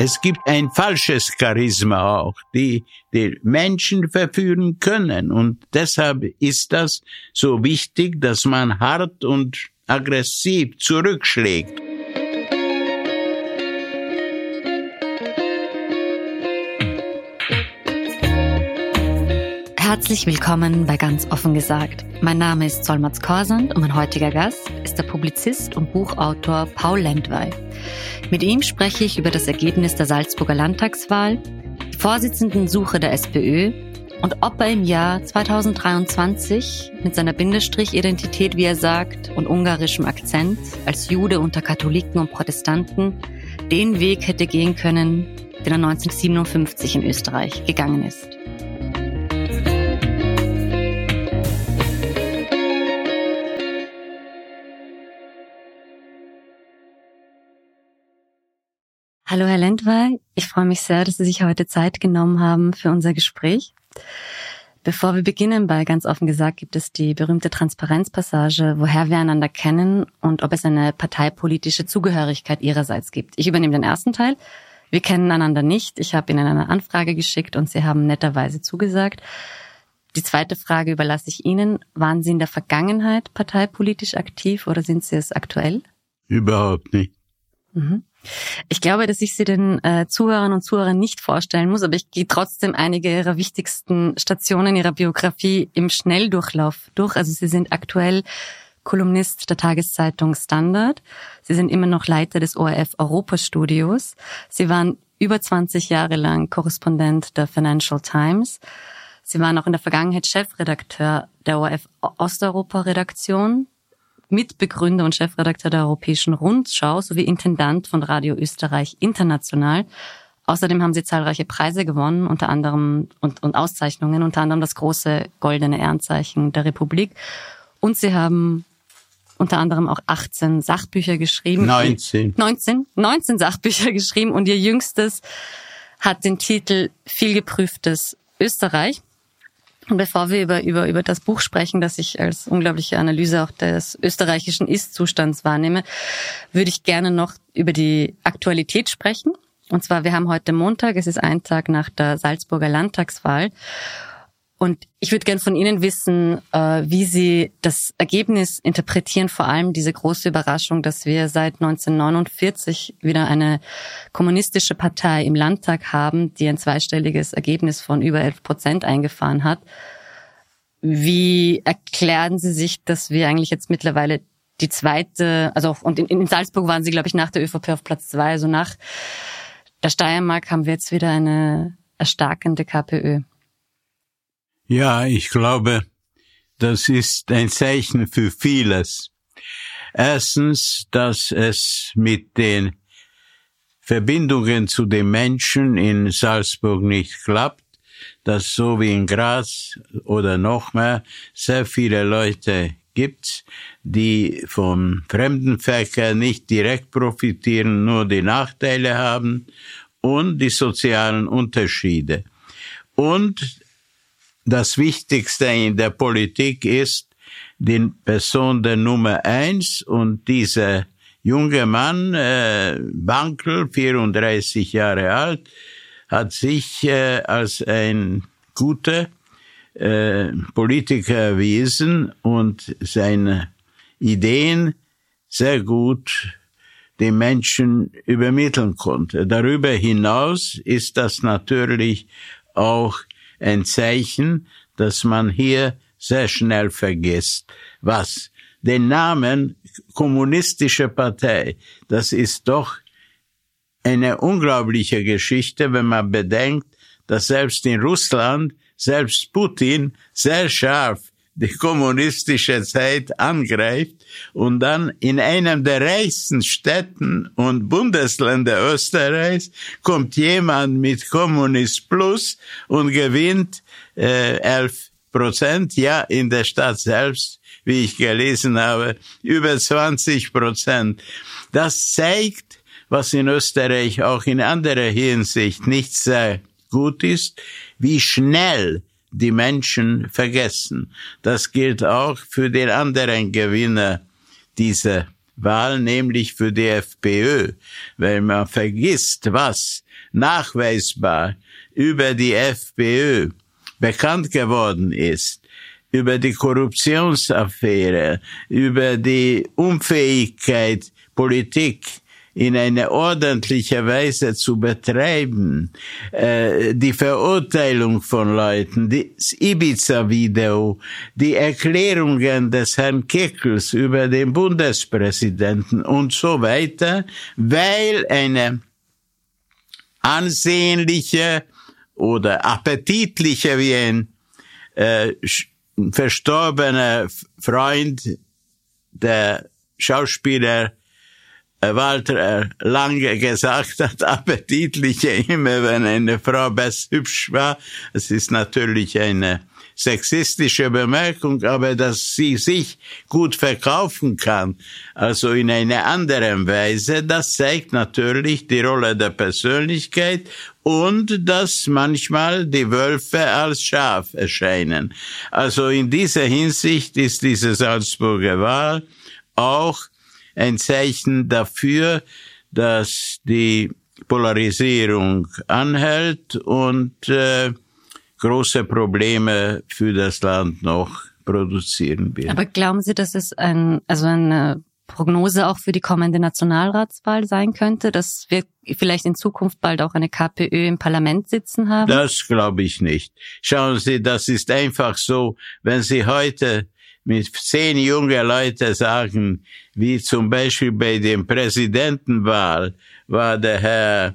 Es gibt ein falsches Charisma auch, die die Menschen verführen können. Und deshalb ist das so wichtig, dass man hart und aggressiv zurückschlägt. Herzlich willkommen bei Ganz offen gesagt. Mein Name ist Solmaz Korsand und mein heutiger Gast ist der Publizist und Buchautor Paul Lendwey. Mit ihm spreche ich über das Ergebnis der Salzburger Landtagswahl, die Vorsitzendensuche der SPÖ und ob er im Jahr 2023 mit seiner Bindestrich-Identität, wie er sagt, und ungarischem Akzent als Jude unter Katholiken und Protestanten den Weg hätte gehen können, den er 1957 in Österreich gegangen ist. Hallo Herr Lendwey, ich freue mich sehr, dass Sie sich heute Zeit genommen haben für unser Gespräch. Bevor wir beginnen, bei ganz offen gesagt, gibt es die berühmte Transparenzpassage, woher wir einander kennen und ob es eine parteipolitische Zugehörigkeit Ihrerseits gibt. Ich übernehme den ersten Teil. Wir kennen einander nicht. Ich habe Ihnen eine Anfrage geschickt und Sie haben netterweise zugesagt. Die zweite Frage überlasse ich Ihnen. Waren Sie in der Vergangenheit parteipolitisch aktiv oder sind Sie es aktuell? Überhaupt nicht. Mhm. Ich glaube, dass ich sie den äh, Zuhörern und Zuhörern nicht vorstellen muss, aber ich gehe trotzdem einige ihrer wichtigsten Stationen ihrer Biografie im Schnelldurchlauf durch. Also sie sind aktuell Kolumnist der Tageszeitung Standard. Sie sind immer noch Leiter des ORF Europastudios. Sie waren über 20 Jahre lang Korrespondent der Financial Times. Sie waren auch in der Vergangenheit Chefredakteur der ORF Osteuropa Redaktion Mitbegründer und Chefredakteur der Europäischen Rundschau sowie Intendant von Radio Österreich International. Außerdem haben sie zahlreiche Preise gewonnen, unter anderem und, und Auszeichnungen, unter anderem das große goldene Ehrenzeichen der Republik. Und sie haben unter anderem auch 18 Sachbücher geschrieben. 19. 19, 19 Sachbücher geschrieben und ihr jüngstes hat den Titel Vielgeprüftes Österreich. Bevor wir über, über, über das Buch sprechen, das ich als unglaubliche Analyse auch des österreichischen Ist-Zustands wahrnehme, würde ich gerne noch über die Aktualität sprechen. Und zwar, wir haben heute Montag, es ist ein Tag nach der Salzburger Landtagswahl. Und ich würde gerne von Ihnen wissen, äh, wie Sie das Ergebnis interpretieren, vor allem diese große Überraschung, dass wir seit 1949 wieder eine kommunistische Partei im Landtag haben, die ein zweistelliges Ergebnis von über 11 Prozent eingefahren hat. Wie erklären Sie sich, dass wir eigentlich jetzt mittlerweile die zweite, also und in, in Salzburg waren Sie, glaube ich, nach der ÖVP auf Platz zwei, also nach der Steiermark haben wir jetzt wieder eine erstarkende KPÖ. Ja, ich glaube, das ist ein Zeichen für vieles. Erstens, dass es mit den Verbindungen zu den Menschen in Salzburg nicht klappt, dass so wie in Graz oder noch mehr sehr viele Leute gibt, die vom Fremdenverkehr nicht direkt profitieren, nur die Nachteile haben und die sozialen Unterschiede. Und das Wichtigste in der Politik ist die Person der Nummer eins und dieser junge Mann, äh, Bankel, 34 Jahre alt, hat sich äh, als ein guter äh, Politiker erwiesen und seine Ideen sehr gut den Menschen übermitteln konnte. Darüber hinaus ist das natürlich auch ein Zeichen, dass man hier sehr schnell vergisst. Was? Den Namen kommunistische Partei, das ist doch eine unglaubliche Geschichte, wenn man bedenkt, dass selbst in Russland, selbst Putin sehr scharf die kommunistische Zeit angreift und dann in einem der reichsten Städten und Bundesländer Österreichs kommt jemand mit Kommunist Plus und gewinnt äh, 11 Prozent, ja, in der Stadt selbst, wie ich gelesen habe, über 20 Prozent. Das zeigt, was in Österreich auch in anderer Hinsicht nicht sehr gut ist, wie schnell die Menschen vergessen. Das gilt auch für den anderen Gewinner dieser Wahl, nämlich für die FPÖ, weil man vergisst, was nachweisbar über die FPÖ bekannt geworden ist, über die Korruptionsaffäre, über die Unfähigkeit, Politik in eine ordentliche Weise zu betreiben, äh, die Verurteilung von Leuten, das Ibiza-Video, die Erklärungen des Herrn Kickels über den Bundespräsidenten und so weiter, weil eine ansehnliche oder appetitliche wie ein äh, verstorbener Freund der Schauspieler Walter lange gesagt hat, appetitliche immer, wenn eine Frau best hübsch war. Es ist natürlich eine sexistische Bemerkung, aber dass sie sich gut verkaufen kann, also in einer anderen Weise, das zeigt natürlich die Rolle der Persönlichkeit und dass manchmal die Wölfe als Schaf erscheinen. Also in dieser Hinsicht ist diese Salzburger Wahl auch ein Zeichen dafür, dass die Polarisierung anhält und äh, große Probleme für das Land noch produzieren wird. Aber glauben Sie, dass es ein, also eine Prognose auch für die kommende Nationalratswahl sein könnte, dass wir vielleicht in Zukunft bald auch eine KPÖ im Parlament sitzen haben? Das glaube ich nicht. Schauen Sie, das ist einfach so, wenn Sie heute mit zehn junge Leute sagen, wie zum Beispiel bei dem Präsidentenwahl war der Herr,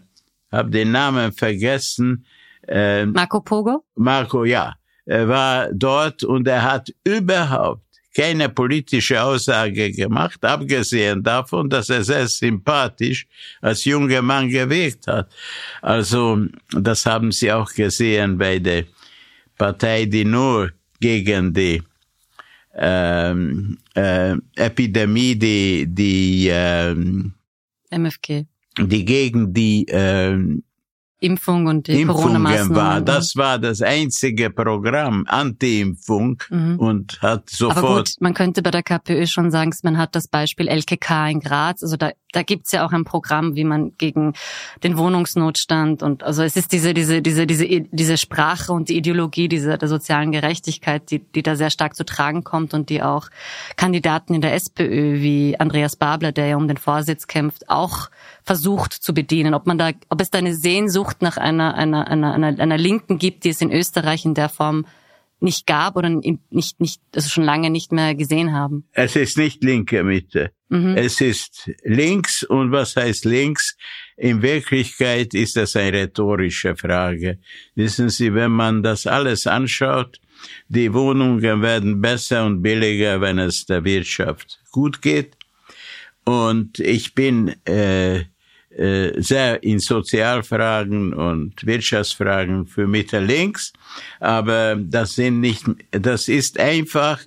hab den Namen vergessen. Äh, Marco Pogo? Marco, ja. Er war dort und er hat überhaupt keine politische Aussage gemacht, abgesehen davon, dass er sehr sympathisch als junger Mann gewirkt hat. Also, das haben Sie auch gesehen bei der Partei, die nur gegen die Epidemie, die, die ähm, MFG. Die gegen die ähm, Impfung und die Corona-Maßnahmen. war. Das war das einzige Programm, Anti-Impfung mhm. und hat sofort. Aber gut, man könnte bei der KPÖ schon sagen, man hat das Beispiel LKK in Graz. Also da, da gibt's ja auch ein Programm, wie man gegen den Wohnungsnotstand und also es ist diese diese diese diese diese Sprache und die Ideologie dieser der sozialen Gerechtigkeit, die die da sehr stark zu tragen kommt und die auch Kandidaten in der SPÖ wie Andreas Babler, der ja um den Vorsitz kämpft, auch versucht zu bedienen. Ob man da, ob es da eine Sehnsucht nach einer, einer, einer, einer, einer Linken gibt, die es in Österreich in der Form nicht gab oder nicht, nicht, also schon lange nicht mehr gesehen haben? Es ist nicht linke Mitte. Mhm. Es ist links und was heißt links? In Wirklichkeit ist das eine rhetorische Frage. Wissen Sie, wenn man das alles anschaut, die Wohnungen werden besser und billiger, wenn es der Wirtschaft gut geht. Und ich bin äh, äh, sehr in Sozialfragen und Wirtschaftsfragen für Mitte links, aber das sind nicht, das ist einfach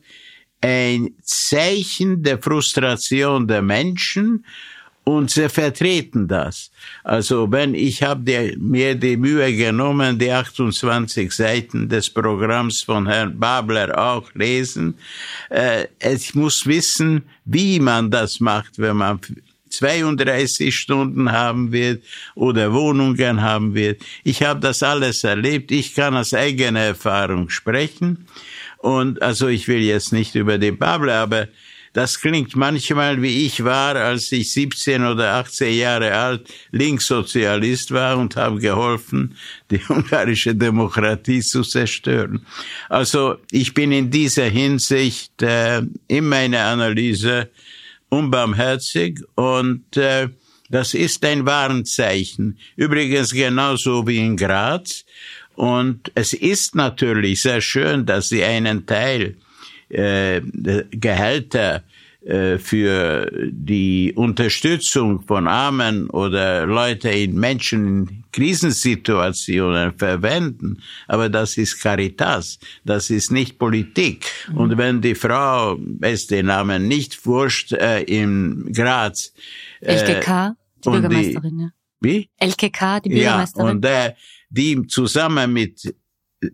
ein Zeichen der Frustration der Menschen und sie vertreten das. Also wenn ich habe mir die Mühe genommen, die 28 Seiten des Programms von Herrn Babler auch lesen, äh, ich muss wissen, wie man das macht, wenn man 32 Stunden haben wird oder Wohnungen haben wird. Ich habe das alles erlebt. Ich kann aus eigener Erfahrung sprechen. Und also ich will jetzt nicht über die Bubble, aber das klingt manchmal wie ich war, als ich 17 oder 18 Jahre alt Linkssozialist war und habe geholfen, die ungarische Demokratie zu zerstören. Also ich bin in dieser Hinsicht äh, in meiner Analyse unbarmherzig und äh, das ist ein Warnzeichen. Übrigens genauso wie in Graz. Und es ist natürlich sehr schön, dass sie einen Teil äh, Gehälter äh, für die Unterstützung von Armen oder Leute in Menschen in Krisensituationen verwenden. Aber das ist Caritas, das ist nicht Politik. Mhm. Und wenn die Frau, weiß den Namen nicht wurscht, äh, in Graz. Äh, LKK, die Bürgermeisterin, die, ja. Wie? LKK, die Bürgermeisterin. Ja, und äh, die zusammen mit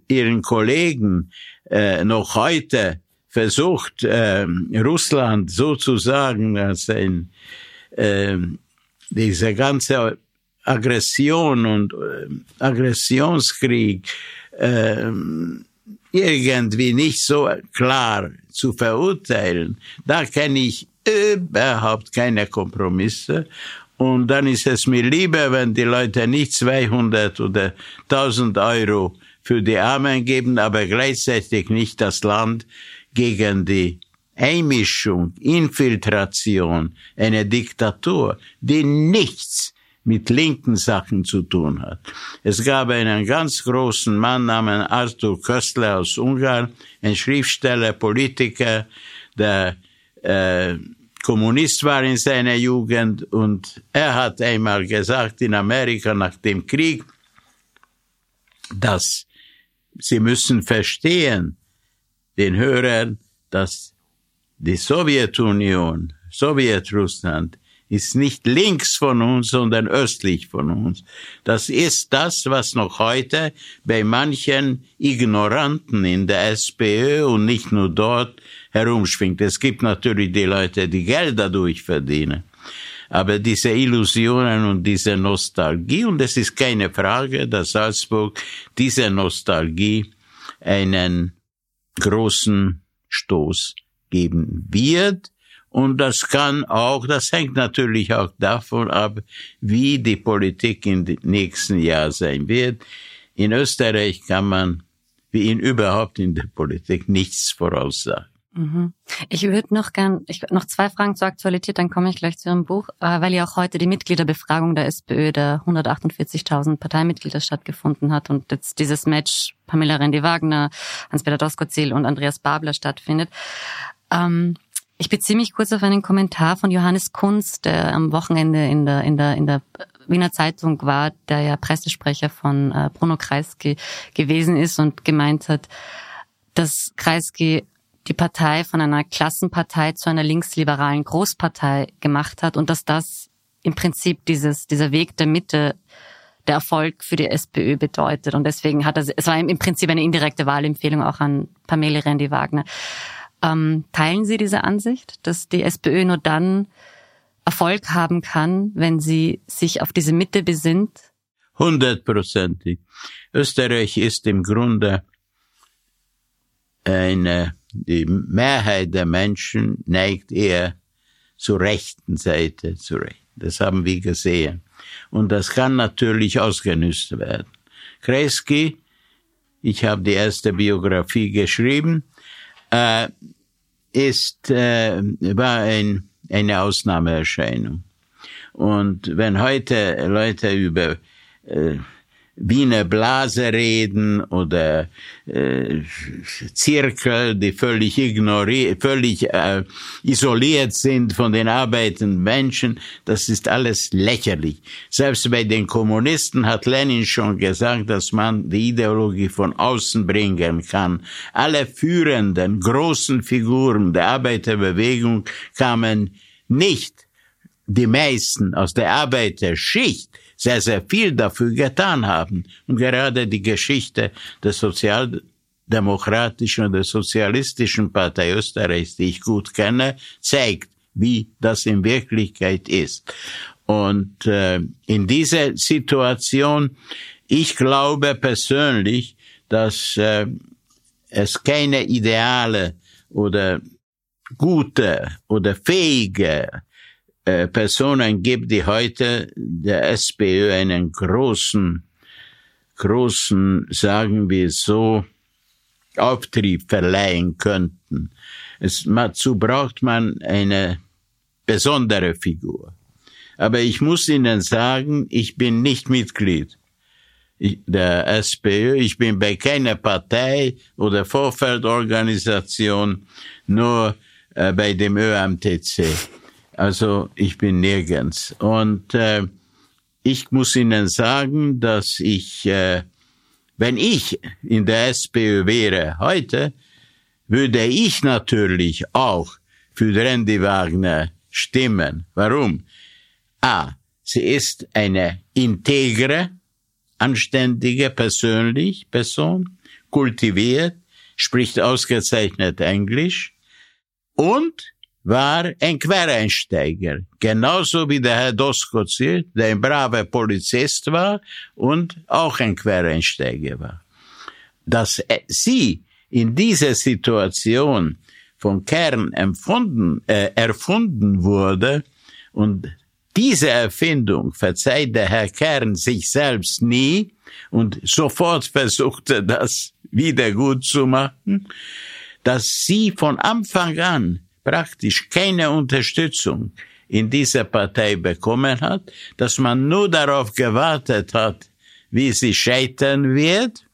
ihren Kollegen äh, noch heute versucht, äh, Russland sozusagen als ein, äh, diese ganze Aggression und äh, Aggressionskrieg äh, irgendwie nicht so klar zu verurteilen, da kenne ich überhaupt keine Kompromisse. Und dann ist es mir lieber, wenn die Leute nicht 200 oder 1000 Euro für die Armen geben, aber gleichzeitig nicht das Land gegen die Einmischung, Infiltration, eine Diktatur, die nichts mit linken Sachen zu tun hat. Es gab einen ganz großen Mann namens Arthur Köstler aus Ungarn, ein Schriftsteller, Politiker, der äh, Kommunist war in seiner Jugend und er hat einmal gesagt in Amerika nach dem Krieg, dass sie müssen verstehen, den Hörern, dass die Sowjetunion, Sowjetrussland ist nicht links von uns, sondern östlich von uns. Das ist das, was noch heute bei manchen Ignoranten in der SPÖ und nicht nur dort herumschwingt. Es gibt natürlich die Leute, die Geld dadurch verdienen. Aber diese Illusionen und diese Nostalgie, und es ist keine Frage, dass Salzburg diese Nostalgie einen großen Stoß geben wird, und das kann auch, das hängt natürlich auch davon ab, wie die Politik in den nächsten Jahren sein wird. In Österreich kann man, wie in überhaupt in der Politik, nichts voraussagen. Mhm. Ich würde noch gern, ich noch zwei Fragen zur Aktualität, dann komme ich gleich zu Ihrem Buch, äh, weil ja auch heute die Mitgliederbefragung der SPÖ der 148.000 Parteimitglieder stattgefunden hat und jetzt dieses Match Pamela Rendi-Wagner, Hans-Peter Doskozil und Andreas Babler stattfindet. Ähm, ich beziehe mich kurz auf einen Kommentar von Johannes Kunz, der am Wochenende in der, in der, in der Wiener Zeitung war, der ja Pressesprecher von äh, Bruno Kreisky gewesen ist und gemeint hat, dass Kreisky die Partei von einer Klassenpartei zu einer linksliberalen Großpartei gemacht hat und dass das im Prinzip dieses, dieser Weg der Mitte der Erfolg für die SPÖ bedeutet. Und deswegen hat er, es war im Prinzip eine indirekte Wahlempfehlung auch an Pamela Rendi-Wagner. Ähm, teilen Sie diese Ansicht, dass die SPÖ nur dann Erfolg haben kann, wenn sie sich auf diese Mitte besinnt? Hundertprozentig. Österreich ist im Grunde eine, die Mehrheit der Menschen neigt eher zur rechten Seite zurecht. Das haben wir gesehen. Und das kann natürlich ausgenützt werden. Kreisky, ich habe die erste Biografie geschrieben, äh, ist, äh, war ein, eine Ausnahmeerscheinung. Und wenn heute Leute über äh, Wiener Blase reden oder äh, Zirkel, die völlig ignoriert, völlig äh, isoliert sind von den arbeitenden Menschen, das ist alles lächerlich. Selbst bei den Kommunisten hat Lenin schon gesagt, dass man die Ideologie von außen bringen kann. Alle führenden großen Figuren der Arbeiterbewegung kamen nicht die meisten aus der Arbeiterschicht, sehr, sehr viel dafür getan haben. Und gerade die Geschichte der sozialdemokratischen und der sozialistischen Partei Österreichs, die ich gut kenne, zeigt, wie das in Wirklichkeit ist. Und äh, in dieser Situation, ich glaube persönlich, dass äh, es keine ideale oder gute oder fähige äh, Personen gibt, die heute der SPÖ einen großen, großen, sagen wir so, Auftrieb verleihen könnten. Es, dazu braucht man eine besondere Figur. Aber ich muss Ihnen sagen, ich bin nicht Mitglied der SPÖ. Ich bin bei keiner Partei oder Vorfeldorganisation, nur äh, bei dem ÖMTC. Also ich bin nirgends. Und äh, ich muss Ihnen sagen, dass ich, äh, wenn ich in der SPÖ wäre heute, würde ich natürlich auch für Randy Wagner stimmen. Warum? A. Sie ist eine integre, anständige, persönlich Person, kultiviert, spricht ausgezeichnet Englisch und war ein Quereinsteiger, genauso wie der Herr Doskozil, der ein braver Polizist war und auch ein Quereinsteiger war. Dass sie in dieser Situation von Kern empfunden, äh, erfunden wurde und diese Erfindung verzeiht der Herr Kern sich selbst nie und sofort versuchte das wieder gut zu machen, dass sie von Anfang an praktisch keine Unterstützung in dieser Partei bekommen hat, dass man nur darauf gewartet hat, wie sie scheitern wird.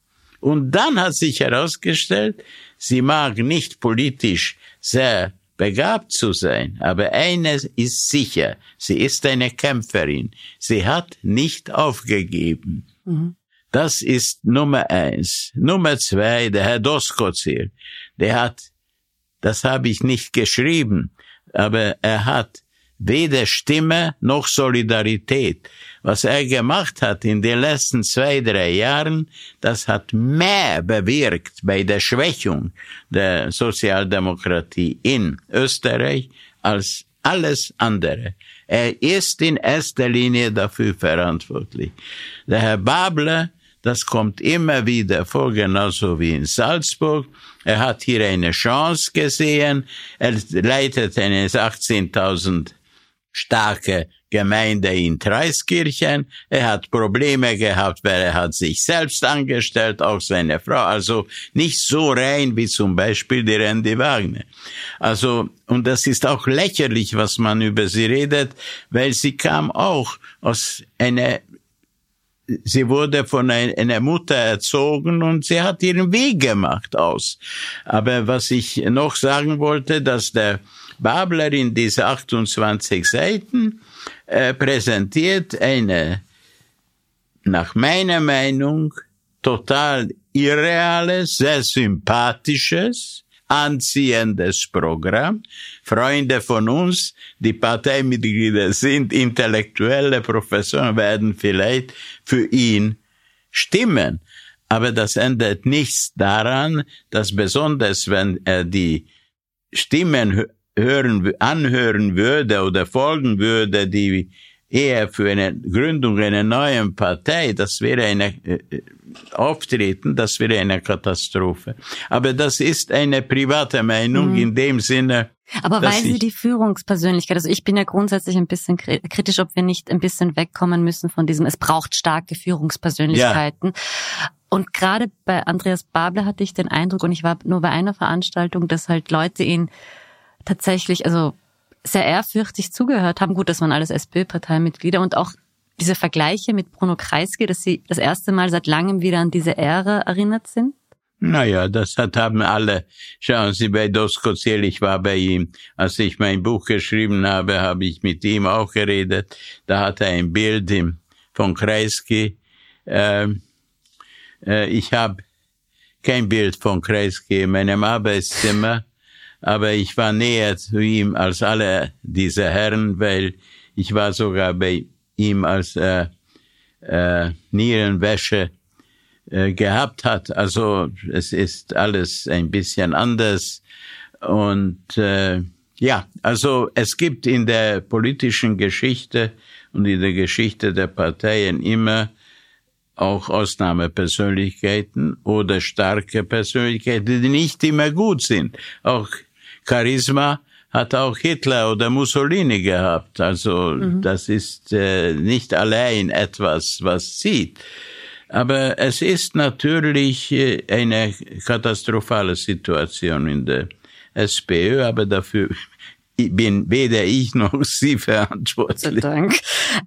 Und dann hat sich herausgestellt, sie mag nicht politisch sehr begabt zu sein, aber eines ist sicher, sie ist eine Kämpferin. Sie hat nicht aufgegeben. Mhm. Das ist Nummer eins. Nummer zwei, der Herr Doskozil, der hat das habe ich nicht geschrieben, aber er hat weder Stimme noch Solidarität. Was er gemacht hat in den letzten zwei, drei Jahren, das hat mehr bewirkt bei der Schwächung der Sozialdemokratie in Österreich als alles andere. Er ist in erster Linie dafür verantwortlich. Der Herr Babler das kommt immer wieder vor, genauso wie in Salzburg. Er hat hier eine Chance gesehen. Er leitet eine 18.000 starke Gemeinde in Treiskirchen. Er hat Probleme gehabt, weil er hat sich selbst angestellt, auch seine Frau. Also nicht so rein wie zum Beispiel die Randy Wagner. Also, und das ist auch lächerlich, was man über sie redet, weil sie kam auch aus einer sie wurde von einer Mutter erzogen und sie hat ihren Weg gemacht aus. Aber was ich noch sagen wollte, dass der Babler in diese 28 Seiten äh, präsentiert eine, nach meiner Meinung, total irreales, sehr sympathisches, anziehendes Programm. Freunde von uns, die Parteimitglieder sind, intellektuelle Professoren, werden vielleicht für ihn stimmen. Aber das ändert nichts daran, dass besonders wenn er die Stimmen hören, anhören würde oder folgen würde, die eher für eine Gründung einer neuen Partei, das wäre eine äh, Auftreten, das wäre eine Katastrophe. Aber das ist eine private Meinung mhm. in dem Sinne. Aber weil Sie die Führungspersönlichkeit, also ich bin ja grundsätzlich ein bisschen kritisch, ob wir nicht ein bisschen wegkommen müssen von diesem, es braucht starke Führungspersönlichkeiten. Ja. Und gerade bei Andreas Babler hatte ich den Eindruck, und ich war nur bei einer Veranstaltung, dass halt Leute ihn tatsächlich, also sehr ehrfürchtig zugehört haben. Gut, das waren alles SPÖ-Parteimitglieder und auch diese Vergleiche mit Bruno Kreisky, dass Sie das erste Mal seit langem wieder an diese Ära erinnert sind? Naja, das hat, haben alle. Schauen Sie, bei Doskozil, ich war bei ihm. Als ich mein Buch geschrieben habe, habe ich mit ihm auch geredet. Da hat er ein Bild von Kreisky. Ähm, äh, ich habe kein Bild von Kreisky in meinem Arbeitszimmer, aber ich war näher zu ihm als alle diese Herren, weil ich war sogar bei ihm als äh, äh, Nierenwäsche äh, gehabt hat. Also es ist alles ein bisschen anders. Und äh, ja, also es gibt in der politischen Geschichte und in der Geschichte der Parteien immer auch Ausnahmepersönlichkeiten oder starke Persönlichkeiten, die nicht immer gut sind. Auch Charisma hat auch Hitler oder Mussolini gehabt. Also mhm. das ist äh, nicht allein etwas, was sieht. Aber es ist natürlich äh, eine katastrophale Situation in der SPÖ, aber dafür bin weder ich noch Sie verantwortlich. Dank.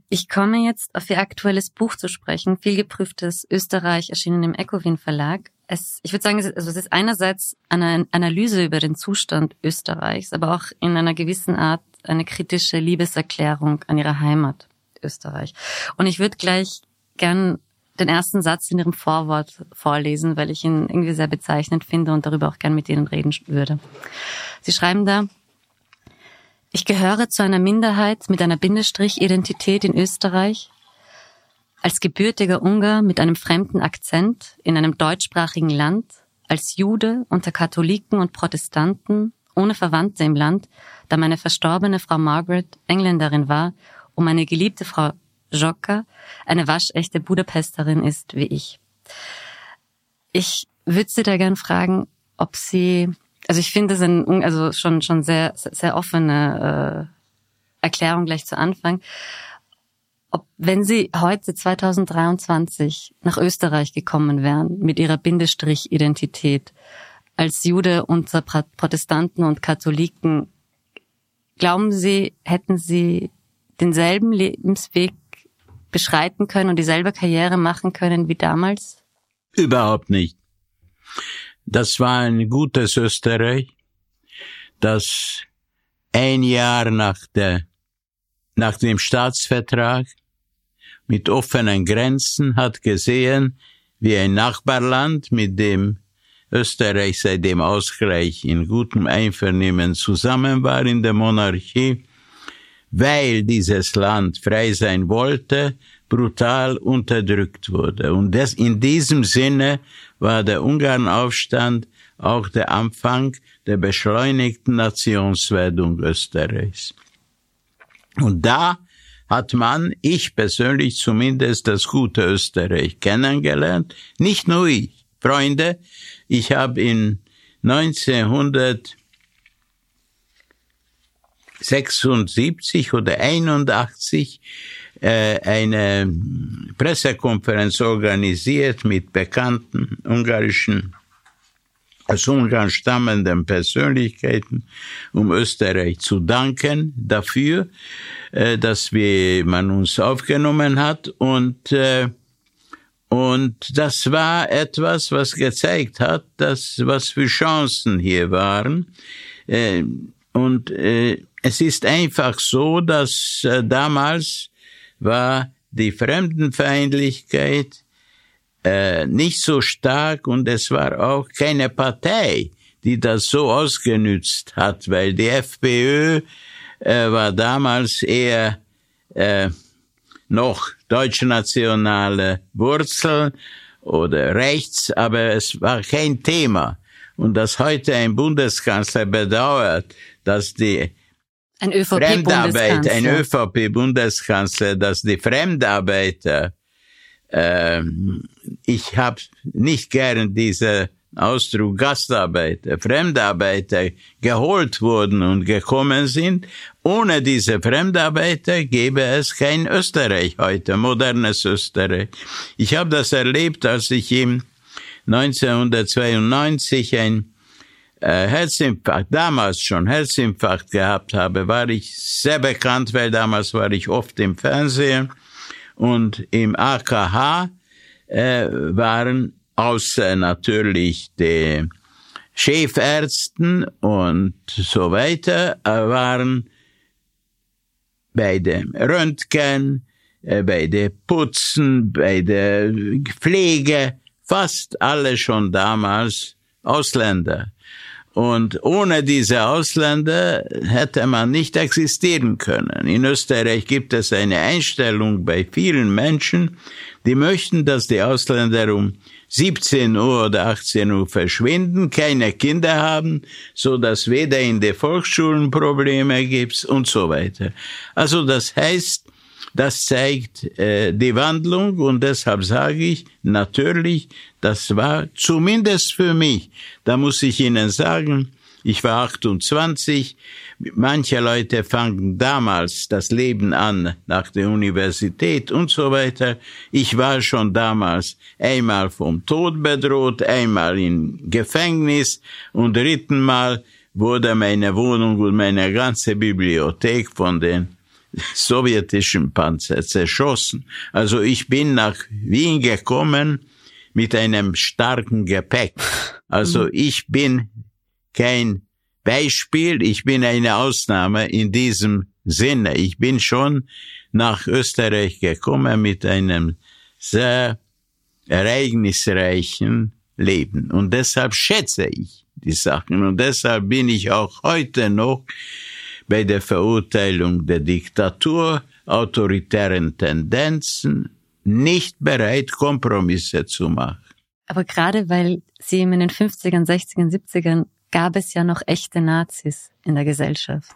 Ich komme jetzt auf Ihr aktuelles Buch zu sprechen, vielgeprüftes Österreich, erschienen im Ecowin Verlag es, ich würde sagen, es ist, also es ist einerseits eine Analyse über den Zustand Österreichs, aber auch in einer gewissen Art eine kritische Liebeserklärung an ihre Heimat Österreich. Und ich würde gleich gern den ersten Satz in Ihrem Vorwort vorlesen, weil ich ihn irgendwie sehr bezeichnend finde und darüber auch gern mit Ihnen reden würde. Sie schreiben da, ich gehöre zu einer Minderheit mit einer Bindestrich-Identität in Österreich, als gebürtiger Ungar mit einem fremden Akzent in einem deutschsprachigen Land, als Jude unter Katholiken und Protestanten, ohne Verwandte im Land, da meine verstorbene Frau Margaret Engländerin war und meine geliebte Frau Jocka eine waschechte Budapesterin ist wie ich. Ich würde Sie da gern fragen, ob Sie, also ich finde das ein, also schon schon sehr sehr offene äh, Erklärung gleich zu Anfang. Ob wenn Sie heute 2023 nach Österreich gekommen wären mit Ihrer Bindestrich-Identität als Jude unter Protestanten und Katholiken, glauben Sie, hätten Sie denselben Lebensweg beschreiten können und dieselbe Karriere machen können wie damals? Überhaupt nicht. Das war ein gutes Österreich, das ein Jahr nach der, nach dem Staatsvertrag mit offenen Grenzen hat gesehen, wie ein Nachbarland, mit dem Österreich seit dem Ausgleich in gutem Einvernehmen zusammen war in der Monarchie, weil dieses Land frei sein wollte, brutal unterdrückt wurde. Und das, in diesem Sinne war der Ungarnaufstand auch der Anfang der beschleunigten Nationswerdung Österreichs. Und da hat man, ich persönlich zumindest, das gute Österreich kennengelernt. Nicht nur ich. Freunde, ich habe in 1976 oder 81 äh, eine Pressekonferenz organisiert mit bekannten ungarischen aus Ungarn stammenden Persönlichkeiten, um Österreich zu danken dafür, äh, dass wir, man uns aufgenommen hat und äh, und das war etwas, was gezeigt hat, dass was für Chancen hier waren. Äh, und es ist einfach so, dass damals war die Fremdenfeindlichkeit äh, nicht so stark und es war auch keine Partei, die das so ausgenützt hat, weil die FPÖ äh, war damals eher äh, noch deutschnationale Wurzel oder rechts, aber es war kein Thema. Und dass heute ein Bundeskanzler bedauert, dass die ein ÖVP-Bundeskanzler. Ein ÖVP-Bundeskanzler, dass die Fremdarbeiter, äh, ich habe nicht gern diese Ausdruck Gastarbeiter, Fremdarbeiter geholt wurden und gekommen sind. Ohne diese Fremdarbeiter gäbe es kein Österreich heute, modernes Österreich. Ich habe das erlebt, als ich im 1992 ein äh, Herzinfarkt, damals schon Herzinfarkt gehabt habe, war ich sehr bekannt, weil damals war ich oft im Fernsehen und im AKH äh, waren außer natürlich die Chefärzten und so weiter, äh, waren bei dem Röntgen, äh, bei der Putzen, bei der Pflege, fast alle schon damals Ausländer. Und ohne diese Ausländer hätte man nicht existieren können. In Österreich gibt es eine Einstellung bei vielen Menschen, die möchten, dass die Ausländer um 17 Uhr oder 18 Uhr verschwinden, keine Kinder haben, so dass weder in den Volksschulen Probleme gibt und so weiter. Also das heißt, das zeigt äh, die Wandlung und deshalb sage ich natürlich, das war zumindest für mich, da muss ich Ihnen sagen, ich war 28. Manche Leute fangen damals das Leben an nach der Universität und so weiter. Ich war schon damals einmal vom Tod bedroht, einmal im Gefängnis und dritten Mal wurde meine Wohnung und meine ganze Bibliothek von den sowjetischen Panzer zerschossen. Also ich bin nach Wien gekommen mit einem starken Gepäck. Also mhm. ich bin kein Beispiel, ich bin eine Ausnahme in diesem Sinne. Ich bin schon nach Österreich gekommen mit einem sehr ereignisreichen Leben. Und deshalb schätze ich die Sachen. Und deshalb bin ich auch heute noch bei der Verurteilung der Diktatur, autoritären Tendenzen nicht bereit, Kompromisse zu machen. Aber gerade weil sie in den 50ern, 60ern, 70ern gab es ja noch echte Nazis in der Gesellschaft.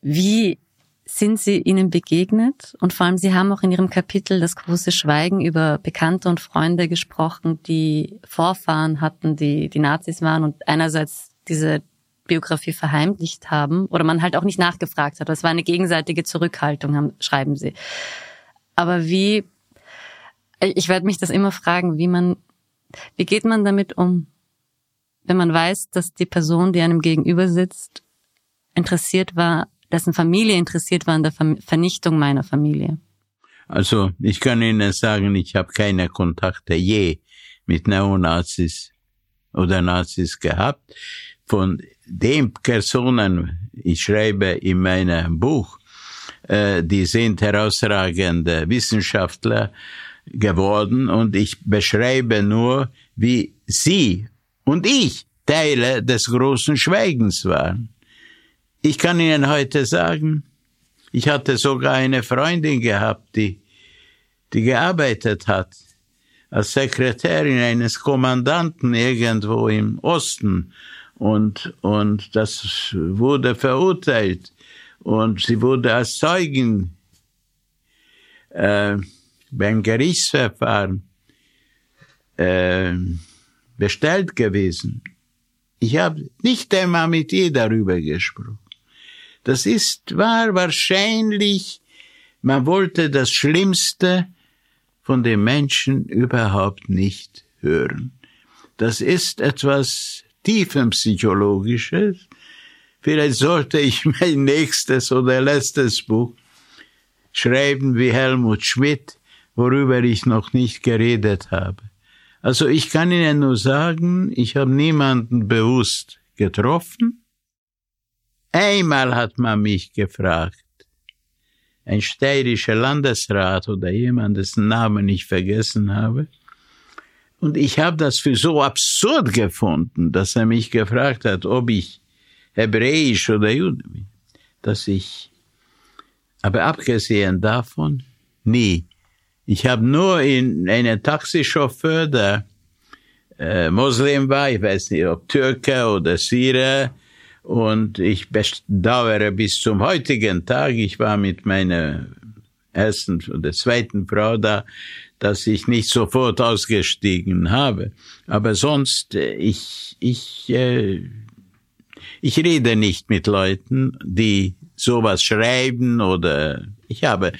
Wie sind Sie ihnen begegnet? Und vor allem, Sie haben auch in Ihrem Kapitel das große Schweigen über Bekannte und Freunde gesprochen, die Vorfahren hatten, die die Nazis waren und einerseits diese Biografie verheimlicht haben oder man halt auch nicht nachgefragt hat. Das war eine gegenseitige Zurückhaltung, schreiben Sie. Aber wie, ich werde mich das immer fragen, wie man, wie geht man damit um, wenn man weiß, dass die Person, die einem gegenüber sitzt, interessiert war, dessen Familie interessiert war an der Vernichtung meiner Familie? Also ich kann Ihnen sagen, ich habe keine Kontakte je mit Neonazis oder Nazis gehabt. Von den Personen, ich schreibe in meinem Buch, äh, die sind herausragende Wissenschaftler geworden und ich beschreibe nur, wie sie und ich Teile des großen Schweigens waren. Ich kann Ihnen heute sagen, ich hatte sogar eine Freundin gehabt, die, die gearbeitet hat als Sekretärin eines Kommandanten irgendwo im Osten und, und das wurde verurteilt und sie wurde als Zeugin äh, beim Gerichtsverfahren äh, bestellt gewesen. Ich habe nicht einmal mit ihr darüber gesprochen. Das ist, war wahrscheinlich, man wollte das Schlimmste von den Menschen überhaupt nicht hören. Das ist etwas tiefenpsychologisches. Vielleicht sollte ich mein nächstes oder letztes Buch schreiben wie Helmut Schmidt, worüber ich noch nicht geredet habe. Also ich kann Ihnen nur sagen, ich habe niemanden bewusst getroffen, Einmal hat man mich gefragt, ein steirischer Landesrat oder jemand, dessen Namen ich vergessen habe. Und ich habe das für so absurd gefunden, dass er mich gefragt hat, ob ich hebräisch oder Jude bin. Dass ich, aber abgesehen davon, nie. Ich habe nur in einen Taxichauffeur, der äh, Moslem war, ich weiß nicht, ob Türke oder Syrer, und ich bedauere bis zum heutigen Tag, ich war mit meiner ersten oder zweiten Frau da, dass ich nicht sofort ausgestiegen habe. Aber sonst, äh, ich, ich, äh, ich rede nicht mit Leuten, die sowas schreiben oder ich habe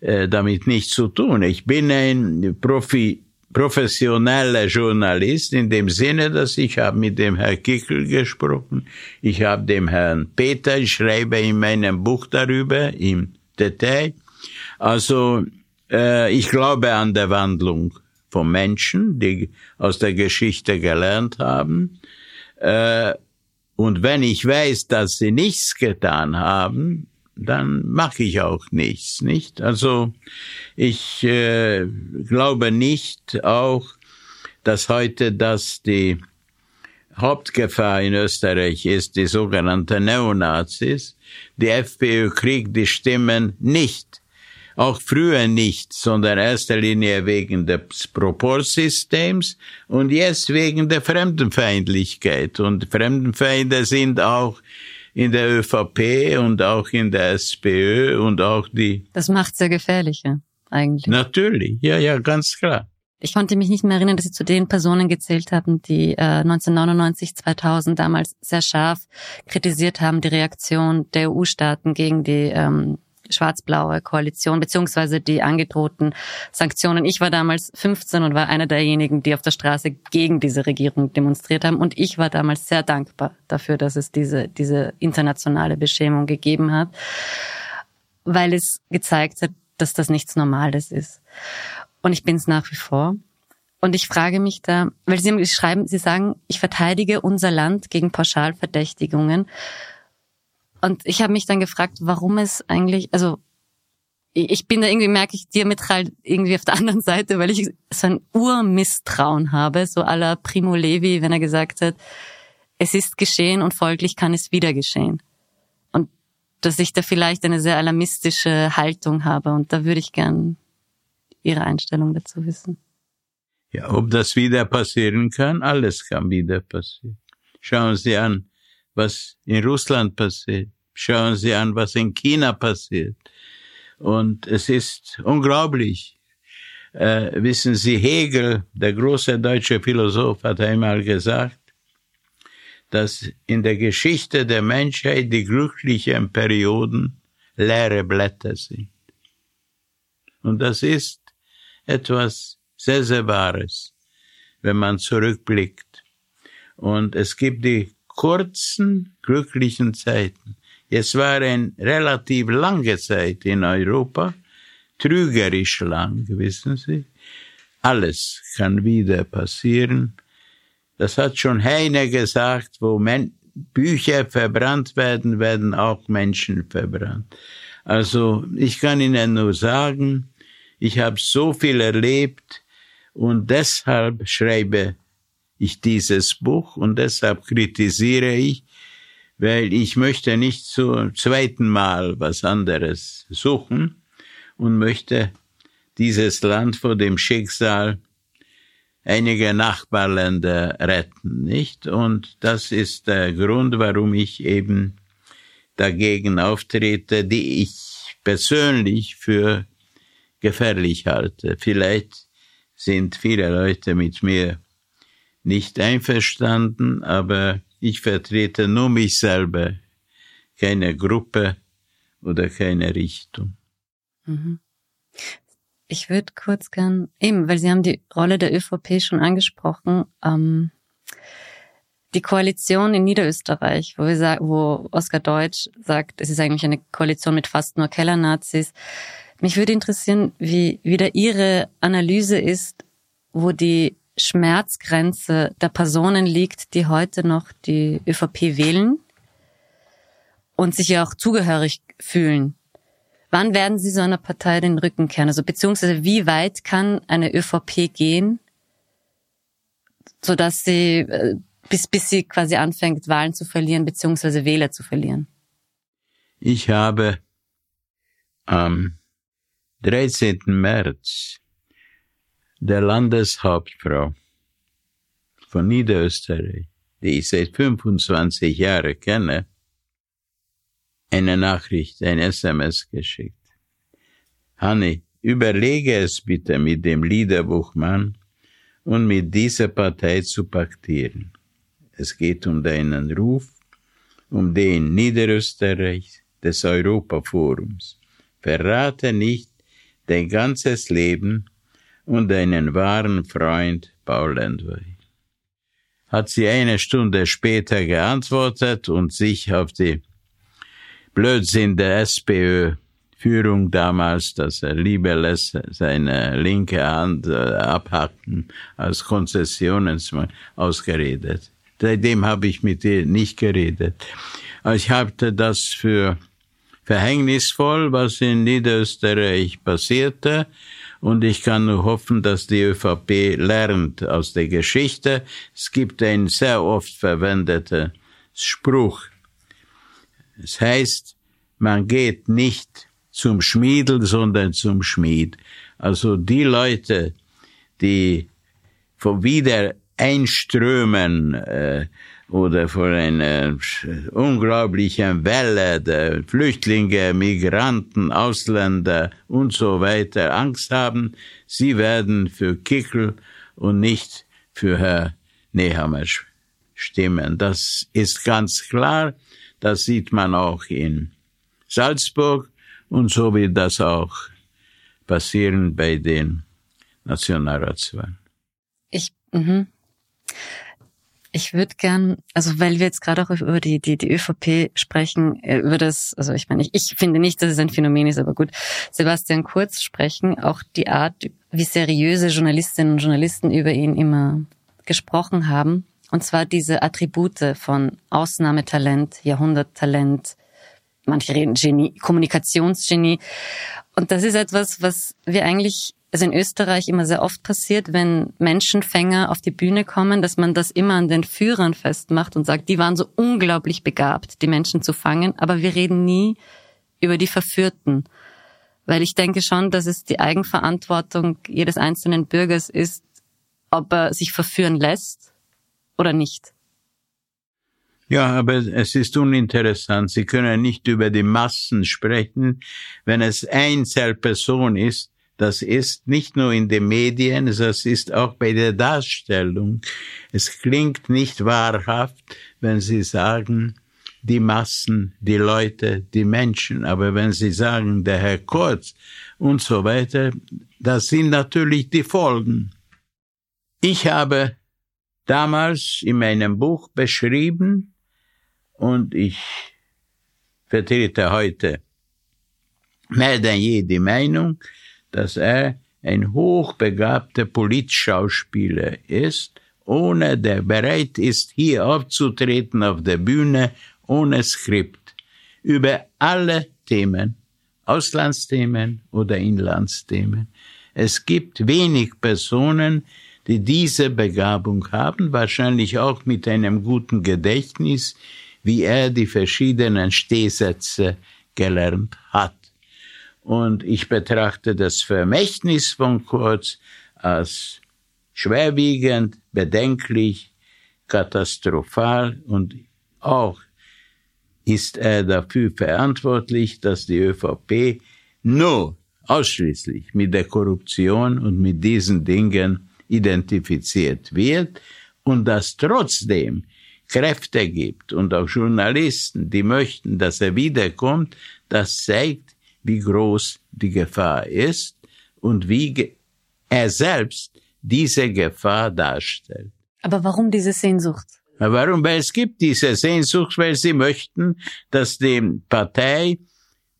äh, damit nichts zu tun. Ich bin ein Profi professioneller Journalist in dem Sinne, dass ich habe mit dem Herrn Kickel gesprochen, ich habe dem Herrn Peter, ich schreibe in meinem Buch darüber im Detail. Also äh, ich glaube an der Wandlung von Menschen, die aus der Geschichte gelernt haben. Äh, und wenn ich weiß, dass sie nichts getan haben, dann mache ich auch nichts, nicht? Also ich äh, glaube nicht auch, dass heute das die Hauptgefahr in Österreich ist, die sogenannte Neonazis. Die FPÖ kriegt die Stimmen nicht, auch früher nicht, sondern in erster Linie wegen des Proportsystems und jetzt wegen der Fremdenfeindlichkeit. Und Fremdenfeinde sind auch in der ÖVP und auch in der SPÖ und auch die. Das macht sehr gefährlich, ja, eigentlich. Natürlich, ja, ja, ganz klar. Ich konnte mich nicht mehr erinnern, dass Sie zu den Personen gezählt haben, die äh, 1999, 2000 damals sehr scharf kritisiert haben, die Reaktion der EU-Staaten gegen die ähm, schwarz-blaue Koalition beziehungsweise die angedrohten Sanktionen. Ich war damals 15 und war einer derjenigen, die auf der Straße gegen diese Regierung demonstriert haben. Und ich war damals sehr dankbar dafür, dass es diese, diese internationale Beschämung gegeben hat, weil es gezeigt hat, dass das nichts Normales ist. Und ich bin es nach wie vor. Und ich frage mich da, weil Sie schreiben, Sie sagen, ich verteidige unser Land gegen Pauschalverdächtigungen. Und ich habe mich dann gefragt, warum es eigentlich, also ich bin da irgendwie, merke ich, diametral irgendwie auf der anderen Seite, weil ich so ein Urmisstrauen habe, so aller Primo Levi, wenn er gesagt hat, es ist geschehen und folglich kann es wieder geschehen. Und dass ich da vielleicht eine sehr alarmistische Haltung habe und da würde ich gern Ihre Einstellung dazu wissen. Ja, ob das wieder passieren kann, alles kann wieder passieren. Schauen Sie an, was in Russland passiert. Schauen Sie an, was in China passiert. Und es ist unglaublich. Äh, wissen Sie, Hegel, der große deutsche Philosoph, hat einmal gesagt, dass in der Geschichte der Menschheit die glücklichen Perioden leere Blätter sind. Und das ist etwas sehr, sehr Wahres, wenn man zurückblickt. Und es gibt die kurzen, glücklichen Zeiten. Es war eine relativ lange Zeit in Europa, trügerisch lang, wissen Sie. Alles kann wieder passieren. Das hat schon Heine gesagt, wo Men Bücher verbrannt werden, werden auch Menschen verbrannt. Also ich kann Ihnen nur sagen, ich habe so viel erlebt und deshalb schreibe ich dieses Buch und deshalb kritisiere ich, weil ich möchte nicht zum zweiten Mal was anderes suchen und möchte dieses Land vor dem Schicksal einige Nachbarländer retten, nicht? Und das ist der Grund, warum ich eben dagegen auftrete, die ich persönlich für gefährlich halte. Vielleicht sind viele Leute mit mir nicht einverstanden, aber ich vertrete nur mich selber, keine Gruppe oder keine Richtung. Mhm. Ich würde kurz gern, eben, weil Sie haben die Rolle der ÖVP schon angesprochen, ähm, die Koalition in Niederösterreich, wo, wir wo Oskar Deutsch sagt, es ist eigentlich eine Koalition mit fast nur Kellernazis. Mich würde interessieren, wie wieder Ihre Analyse ist, wo die Schmerzgrenze der Personen liegt, die heute noch die ÖVP wählen und sich ja auch zugehörig fühlen Wann werden Sie so einer Partei den Rücken kehren? Also beziehungsweise wie weit kann eine ÖVP gehen, so dass sie äh, bis bis sie quasi anfängt Wahlen zu verlieren beziehungsweise Wähler zu verlieren? Ich habe am 13. März der Landeshauptfrau von Niederösterreich, die ich seit 25 Jahren kenne, eine Nachricht, ein SMS geschickt. Hanni, überlege es bitte mit dem Liederbuchmann und mit dieser Partei zu paktieren. Es geht um deinen Ruf, um den Niederösterreich des Europaforums. Verrate nicht dein ganzes Leben und deinen wahren Freund Paul Landwehr. Hat sie eine Stunde später geantwortet und sich auf die Blödsinn der SPÖ-Führung damals, dass er lieber lässt seine linke Hand äh, abhacken als Konzessionsmann ausgeredet. Seitdem habe ich mit ihr nicht geredet. Ich hatte das für verhängnisvoll, was in Niederösterreich passierte. Und ich kann nur hoffen, dass die ÖVP lernt aus der Geschichte. Es gibt einen sehr oft verwendeten Spruch es heißt, man geht nicht zum Schmiedel, sondern zum Schmied. Also die Leute, die vom Wiedereinströmen äh, oder vor einer unglaublichen Welle der Flüchtlinge, Migranten, Ausländer und so weiter Angst haben, sie werden für Kickel und nicht für Herr Nehammer stimmen. Das ist ganz klar. Das sieht man auch in Salzburg und so wird das auch passieren bei den Nationalratswahlen. Ich, mhm. Ich würde gern, also weil wir jetzt gerade auch über die, die, die ÖVP sprechen, äh, über das, also ich meine, ich, ich finde nicht, dass es ein Phänomen ist, aber gut, Sebastian Kurz sprechen, auch die Art, wie seriöse Journalistinnen und Journalisten über ihn immer gesprochen haben. Und zwar diese Attribute von Ausnahmetalent, Jahrhunderttalent, manche reden Genie, Kommunikationsgenie. Und das ist etwas, was wir eigentlich, also in Österreich immer sehr oft passiert, wenn Menschenfänger auf die Bühne kommen, dass man das immer an den Führern festmacht und sagt, die waren so unglaublich begabt, die Menschen zu fangen, aber wir reden nie über die Verführten. Weil ich denke schon, dass es die Eigenverantwortung jedes einzelnen Bürgers ist, ob er sich verführen lässt oder nicht. Ja, aber es ist uninteressant. Sie können nicht über die Massen sprechen, wenn es Einzelperson ist. Das ist nicht nur in den Medien, das ist auch bei der Darstellung. Es klingt nicht wahrhaft, wenn Sie sagen, die Massen, die Leute, die Menschen. Aber wenn Sie sagen, der Herr Kurz und so weiter, das sind natürlich die Folgen. Ich habe damals in meinem Buch beschrieben, und ich vertrete heute mehr denn je die Meinung, dass er ein hochbegabter Politschauspieler ist, ohne der bereit ist, hier aufzutreten auf der Bühne, ohne Skript, über alle Themen, Auslandsthemen oder Inlandsthemen. Es gibt wenig Personen, die diese Begabung haben, wahrscheinlich auch mit einem guten Gedächtnis, wie er die verschiedenen Stehsätze gelernt hat. Und ich betrachte das Vermächtnis von Kurz als schwerwiegend, bedenklich, katastrophal und auch ist er dafür verantwortlich, dass die ÖVP nur ausschließlich mit der Korruption und mit diesen Dingen identifiziert wird und dass trotzdem Kräfte gibt und auch Journalisten, die möchten, dass er wiederkommt, das zeigt, wie groß die Gefahr ist und wie er selbst diese Gefahr darstellt. Aber warum diese Sehnsucht? Warum? Weil es gibt diese Sehnsucht, weil sie möchten, dass die Partei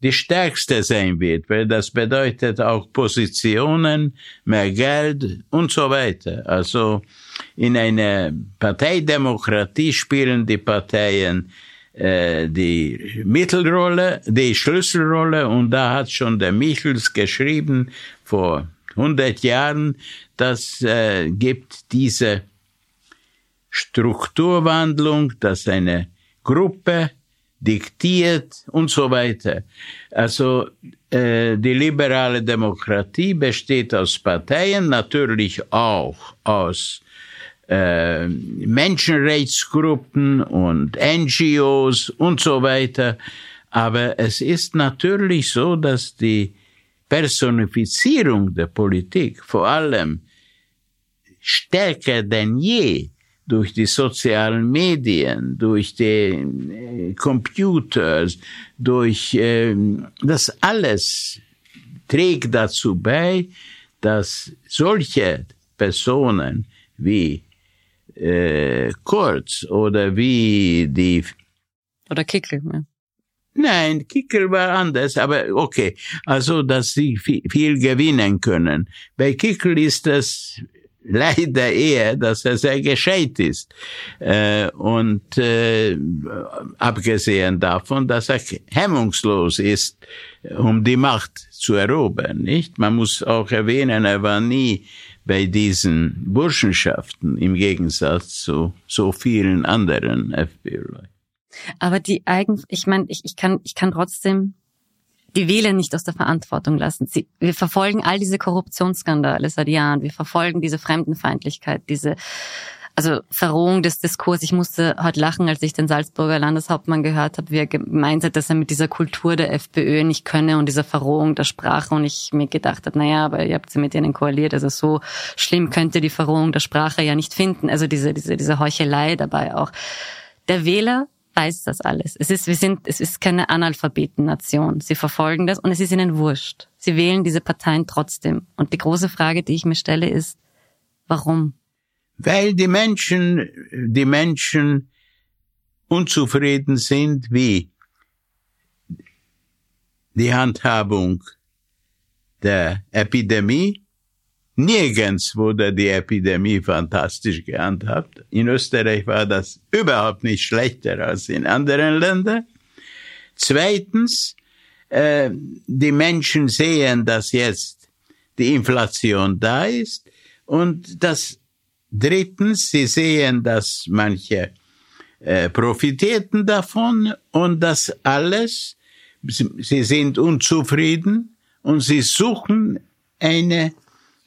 die stärkste sein wird, weil das bedeutet auch Positionen, mehr Geld und so weiter. Also in einer Parteidemokratie spielen die Parteien äh, die Mittelrolle, die Schlüsselrolle und da hat schon der Michels geschrieben vor 100 Jahren, das äh, gibt diese Strukturwandlung, dass eine Gruppe diktiert und so weiter. Also äh, die liberale Demokratie besteht aus Parteien, natürlich auch aus äh, Menschenrechtsgruppen und NGOs und so weiter. Aber es ist natürlich so, dass die Personifizierung der Politik vor allem stärker denn je durch die sozialen Medien, durch die äh, Computers, durch äh, das alles trägt dazu bei, dass solche Personen wie äh, Kurz oder wie die oder Kickel. Ja. Nein, Kickel war anders, aber okay. Also, dass sie viel, viel gewinnen können. Bei Kickel ist das leider eher, dass er sehr gescheit ist. Äh, und äh, abgesehen davon, dass er hemmungslos ist, um die Macht zu erobern. Nicht? Man muss auch erwähnen, er war nie bei diesen Burschenschaften im Gegensatz zu so vielen anderen FPÖ-Leuten. Aber die eigen, ich meine, ich, ich kann, ich kann trotzdem die Wähler nicht aus der Verantwortung lassen. Sie, wir verfolgen all diese Korruptionsskandale seit Jahren. Wir verfolgen diese Fremdenfeindlichkeit, diese also Verrohung des Diskurs. Ich musste heute lachen, als ich den Salzburger Landeshauptmann gehört habe, wie er gemeint hat, dass er mit dieser Kultur der FPÖ nicht könne und dieser Verrohung der Sprache. Und ich mir gedacht habe, naja, aber ihr habt sie mit ihnen koaliert. Also so schlimm könnte die Verrohung der Sprache ja nicht finden. Also diese, diese, diese Heuchelei dabei auch. Der Wähler weiß das alles. Es ist, wir sind, es ist keine Analphabetennation. Sie verfolgen das und es ist ihnen wurscht. Sie wählen diese Parteien trotzdem. Und die große Frage, die ich mir stelle, ist, warum? Weil die Menschen, die Menschen unzufrieden sind, wie die Handhabung der Epidemie, Nirgends wurde die Epidemie fantastisch gehandhabt. In Österreich war das überhaupt nicht schlechter als in anderen Ländern. Zweitens, äh, die Menschen sehen, dass jetzt die Inflation da ist. Und das drittens, sie sehen, dass manche äh, profitierten davon und das alles, sie, sind unzufrieden und sie suchen eine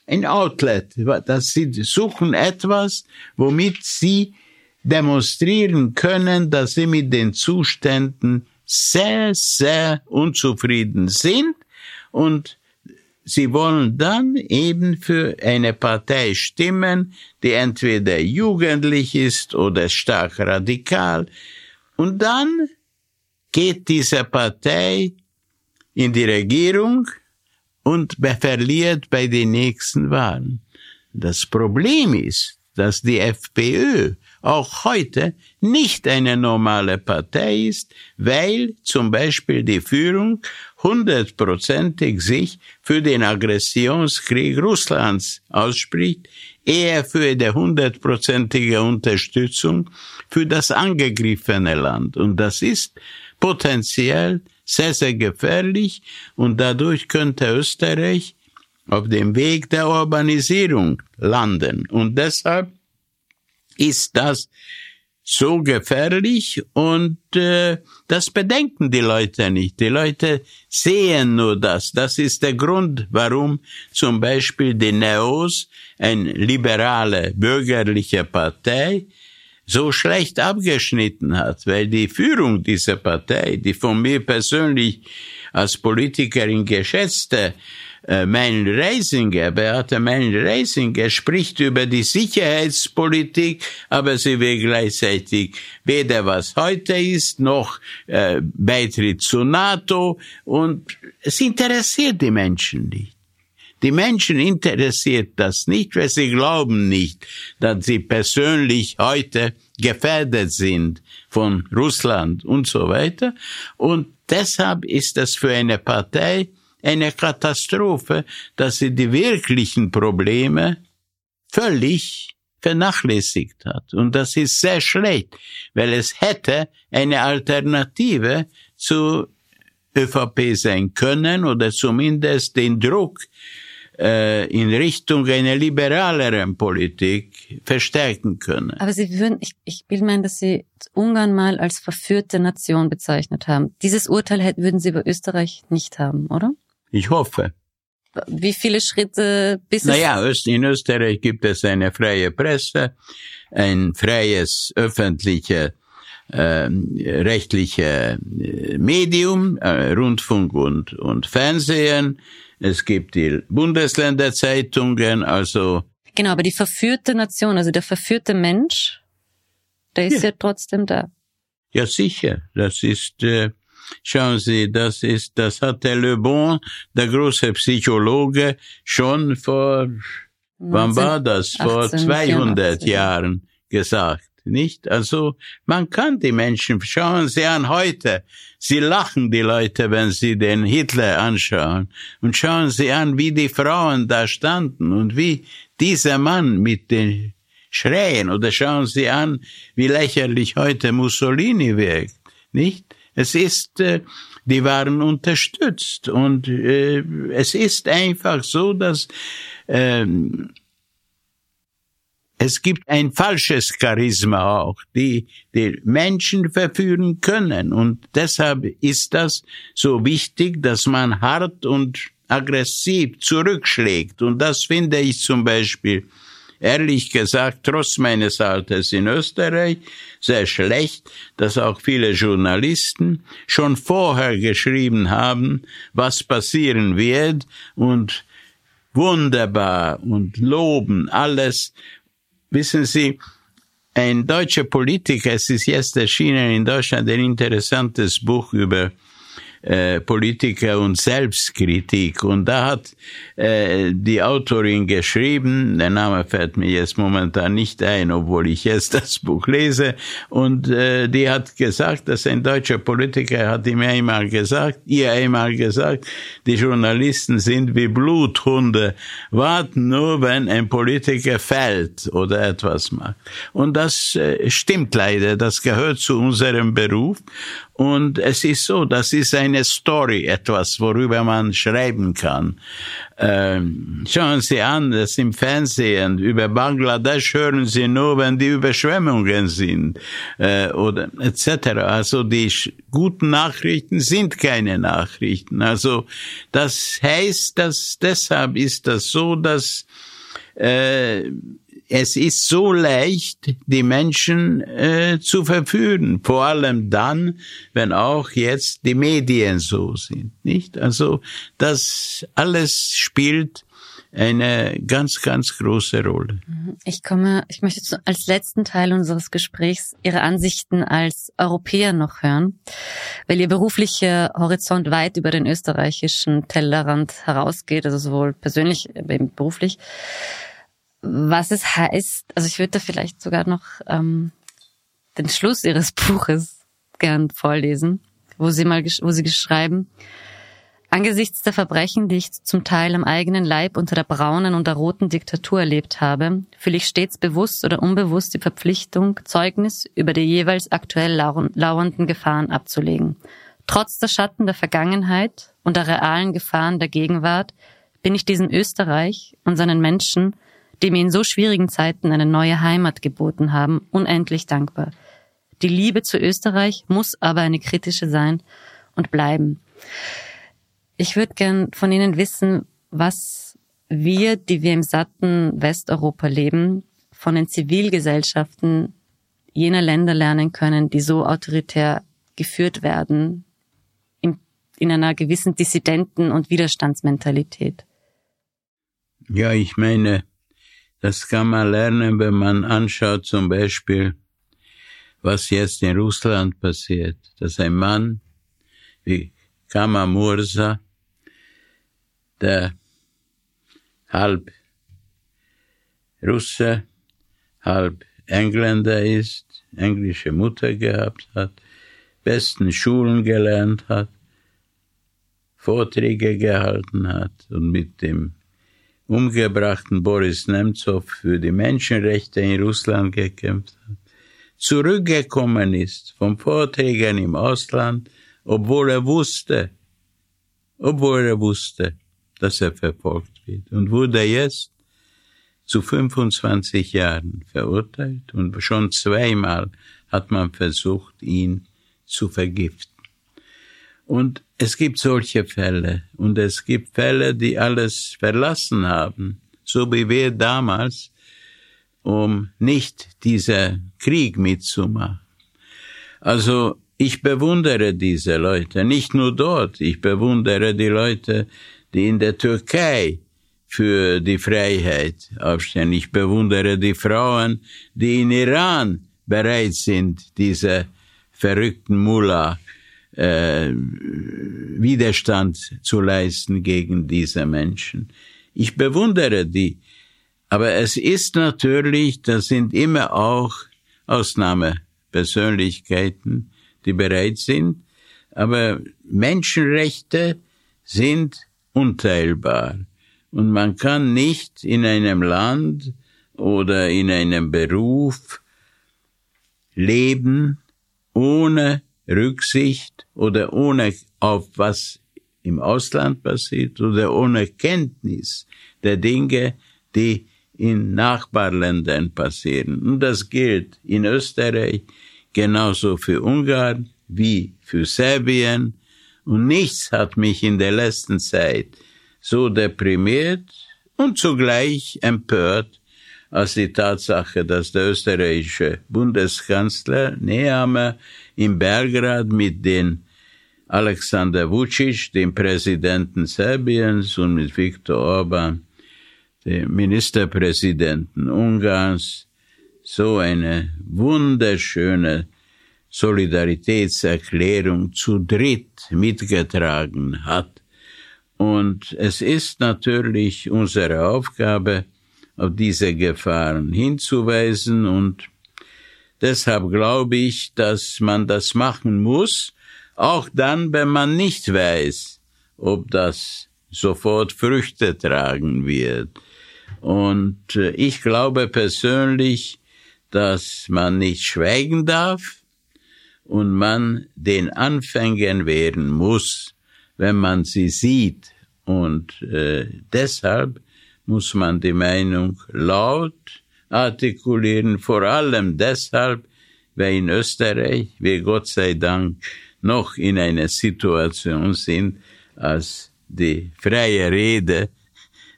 ein Outlet. Dass sie suchen etwas, womit sie demonstrieren können, dass sie mit den Zuständen sehr, sehr unzufrieden sind und sie wollen dann eben für eine Partei stimmen, die entweder jugendlich ist oder stark radikal. Und dann geht diese Partei in die Regierung und verliert bei den nächsten Wahlen. Das Problem ist, dass die FPÖ auch heute nicht eine normale Partei ist, weil zum Beispiel die Führung hundertprozentig sich für den Aggressionskrieg Russlands ausspricht, eher für die hundertprozentige Unterstützung für das angegriffene Land. Und das ist potenziell sehr, sehr gefährlich und dadurch könnte Österreich auf dem Weg der Urbanisierung landen. Und deshalb ist das so gefährlich und äh, das bedenken die Leute nicht. Die Leute sehen nur das. Das ist der Grund, warum zum Beispiel die Neos, eine liberale bürgerliche Partei, so schlecht abgeschnitten hat, weil die Führung dieser Partei, die von mir persönlich als Politikerin geschätzte mein Reisinger, Beate Mein Reisinger, spricht über die Sicherheitspolitik, aber sie will gleichzeitig weder was heute ist, noch äh, Beitritt zur NATO und es interessiert die Menschen nicht. Die Menschen interessiert das nicht, weil sie glauben nicht, dass sie persönlich heute gefährdet sind von Russland und so weiter. Und deshalb ist das für eine Partei eine Katastrophe, dass sie die wirklichen Probleme völlig vernachlässigt hat. Und das ist sehr schlecht, weil es hätte eine Alternative zu ÖVP sein können oder zumindest den Druck äh, in Richtung einer liberaleren Politik verstärken können. Aber Sie würden, ich, ich will meinen, dass Sie Ungarn mal als verführte Nation bezeichnet haben. Dieses Urteil würden Sie über Österreich nicht haben, oder? Ich hoffe. Wie viele Schritte bis Naja, in Österreich gibt es eine freie Presse, ein freies öffentliche äh, rechtliche Medium, äh, Rundfunk und, und Fernsehen. Es gibt die Bundesländerzeitungen, also. Genau, aber die verführte Nation, also der verführte Mensch, der ist ja, ja trotzdem da. Ja, sicher. Das ist, äh, Schauen Sie, das ist, das hat der Le Bon, der große Psychologe, schon vor, 19, wann war das? Vor 200 84. Jahren gesagt, nicht? Also, man kann die Menschen, schauen Sie an heute, Sie lachen die Leute, wenn Sie den Hitler anschauen. Und schauen Sie an, wie die Frauen da standen und wie dieser Mann mit den Schreien, oder schauen Sie an, wie lächerlich heute Mussolini wirkt, nicht? Es ist, äh, die waren unterstützt und äh, es ist einfach so, dass äh, es gibt ein falsches Charisma auch, die die Menschen verführen können und deshalb ist das so wichtig, dass man hart und aggressiv zurückschlägt und das finde ich zum Beispiel ehrlich gesagt, trotz meines Alters in Österreich, sehr schlecht, dass auch viele Journalisten schon vorher geschrieben haben, was passieren wird und wunderbar und loben alles. Wissen Sie, ein deutscher Politiker, es ist jetzt erschienen in Deutschland ein interessantes Buch über äh, Politiker und Selbstkritik. Und da hat äh, die Autorin geschrieben, der Name fällt mir jetzt momentan nicht ein, obwohl ich jetzt das Buch lese, und äh, die hat gesagt, dass ein deutscher Politiker hat ihm einmal gesagt, ihr einmal gesagt, die Journalisten sind wie Bluthunde, warten nur, wenn ein Politiker fällt oder etwas macht. Und das äh, stimmt leider, das gehört zu unserem Beruf. Und es ist so, das ist eine Story, etwas, worüber man schreiben kann. Ähm, schauen Sie an, das im Fernsehen über Bangladesch hören Sie nur, wenn die Überschwemmungen sind äh, oder etc. Also die guten Nachrichten sind keine Nachrichten. Also das heißt, dass deshalb ist das so, dass äh, es ist so leicht, die Menschen äh, zu verführen, vor allem dann, wenn auch jetzt die Medien so sind, nicht? Also das alles spielt eine ganz, ganz große Rolle. Ich komme, ich möchte als letzten Teil unseres Gesprächs Ihre Ansichten als Europäer noch hören, weil Ihr beruflicher Horizont weit über den österreichischen Tellerrand herausgeht, also sowohl persönlich, eben beruflich was es heißt. Also ich würde da vielleicht sogar noch ähm, den Schluss ihres Buches gern vorlesen, wo sie mal, wo sie geschrieben, Angesichts der Verbrechen, die ich zum Teil am eigenen Leib unter der braunen und der roten Diktatur erlebt habe, fühle ich stets bewusst oder unbewusst die Verpflichtung, Zeugnis über die jeweils aktuell lauernden Gefahren abzulegen. Trotz der Schatten der Vergangenheit und der realen Gefahren der Gegenwart bin ich diesem Österreich und seinen Menschen die mir in so schwierigen Zeiten eine neue Heimat geboten haben, unendlich dankbar. Die Liebe zu Österreich muss aber eine kritische sein und bleiben. Ich würde gern von Ihnen wissen, was wir, die wir im satten Westeuropa leben, von den Zivilgesellschaften jener Länder lernen können, die so autoritär geführt werden, in, in einer gewissen Dissidenten- und Widerstandsmentalität. Ja, ich meine, das kann man lernen, wenn man anschaut zum Beispiel, was jetzt in Russland passiert. Dass ein Mann wie Kama Mursa, der halb Russe, halb Engländer ist, englische Mutter gehabt hat, besten Schulen gelernt hat, Vorträge gehalten hat und mit dem umgebrachten Boris Nemtsov für die Menschenrechte in Russland gekämpft hat, zurückgekommen ist vom Vorträgen im Ausland, obwohl er wusste, obwohl er wusste, dass er verfolgt wird und wurde jetzt zu 25 Jahren verurteilt und schon zweimal hat man versucht, ihn zu vergiften. Und es gibt solche Fälle und es gibt Fälle, die alles verlassen haben, so wie wir damals, um nicht dieser Krieg mitzumachen. Also ich bewundere diese Leute, nicht nur dort, ich bewundere die Leute, die in der Türkei für die Freiheit aufstehen. Ich bewundere die Frauen, die in Iran bereit sind, diese verrückten Mullah äh, Widerstand zu leisten gegen diese Menschen. Ich bewundere die. Aber es ist natürlich, das sind immer auch Ausnahmepersönlichkeiten, die bereit sind. Aber Menschenrechte sind unteilbar. Und man kann nicht in einem Land oder in einem Beruf leben, ohne Rücksicht oder ohne auf was im Ausland passiert oder ohne Kenntnis der Dinge, die in Nachbarländern passieren. Und das gilt in Österreich genauso für Ungarn wie für Serbien. Und nichts hat mich in der letzten Zeit so deprimiert und zugleich empört als die Tatsache, dass der österreichische Bundeskanzler Nehammer in Belgrad mit den Alexander Vucic, dem Präsidenten Serbiens, und mit Viktor Orban, dem Ministerpräsidenten Ungarns, so eine wunderschöne Solidaritätserklärung zu dritt mitgetragen hat. Und es ist natürlich unsere Aufgabe, auf diese Gefahren hinzuweisen und deshalb glaube ich, dass man das machen muss, auch dann, wenn man nicht weiß, ob das sofort Früchte tragen wird. Und äh, ich glaube persönlich, dass man nicht schweigen darf und man den Anfängern wehren muss, wenn man sie sieht. Und äh, deshalb muss man die Meinung laut artikulieren, vor allem deshalb, weil in Österreich wir Gott sei Dank noch in einer Situation sind, als die freie Rede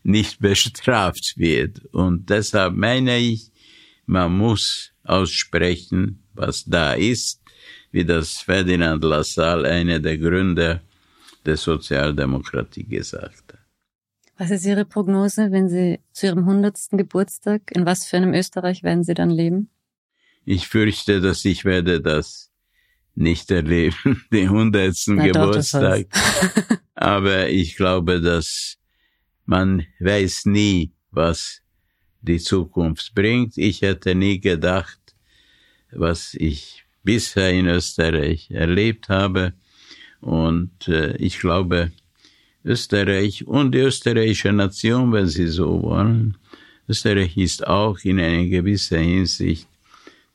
nicht bestraft wird. Und deshalb meine ich, man muss aussprechen, was da ist, wie das Ferdinand Lassalle, einer der Gründer der Sozialdemokratie, gesagt hat. Was ist Ihre Prognose, wenn Sie zu Ihrem hundertsten Geburtstag, in was für einem Österreich werden Sie dann leben? Ich fürchte, dass ich werde das nicht erleben, den hundertsten Geburtstag. Aber ich glaube, dass man weiß nie, was die Zukunft bringt. Ich hätte nie gedacht, was ich bisher in Österreich erlebt habe. Und äh, ich glaube, Österreich und die österreichische Nation, wenn Sie so wollen, Österreich ist auch in einer gewissen Hinsicht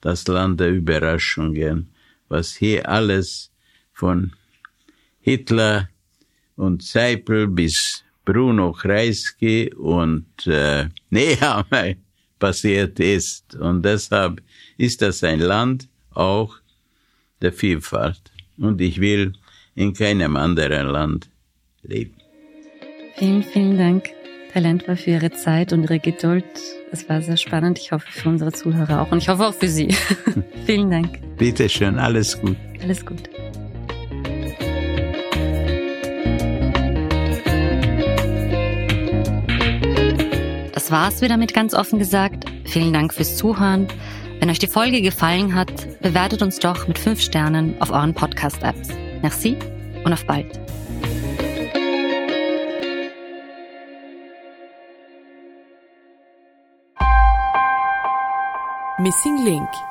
das Land der Überraschungen, was hier alles von Hitler und Zeipel bis Bruno Kreisky und äh, Nehammer passiert ist. Und deshalb ist das ein Land auch der Vielfalt. Und ich will in keinem anderen Land leben. Vielen, vielen Dank, Lendwer, für Ihre Zeit und Ihre Geduld. Es war sehr spannend. Ich hoffe für unsere Zuhörer auch und ich hoffe auch für Sie. vielen Dank. Bitte schön, alles gut. Alles gut. Das war's wieder mit ganz offen gesagt. Vielen Dank fürs Zuhören. Wenn euch die Folge gefallen hat, bewertet uns doch mit fünf Sternen auf euren Podcast-Apps. Merci und auf bald. Missing Link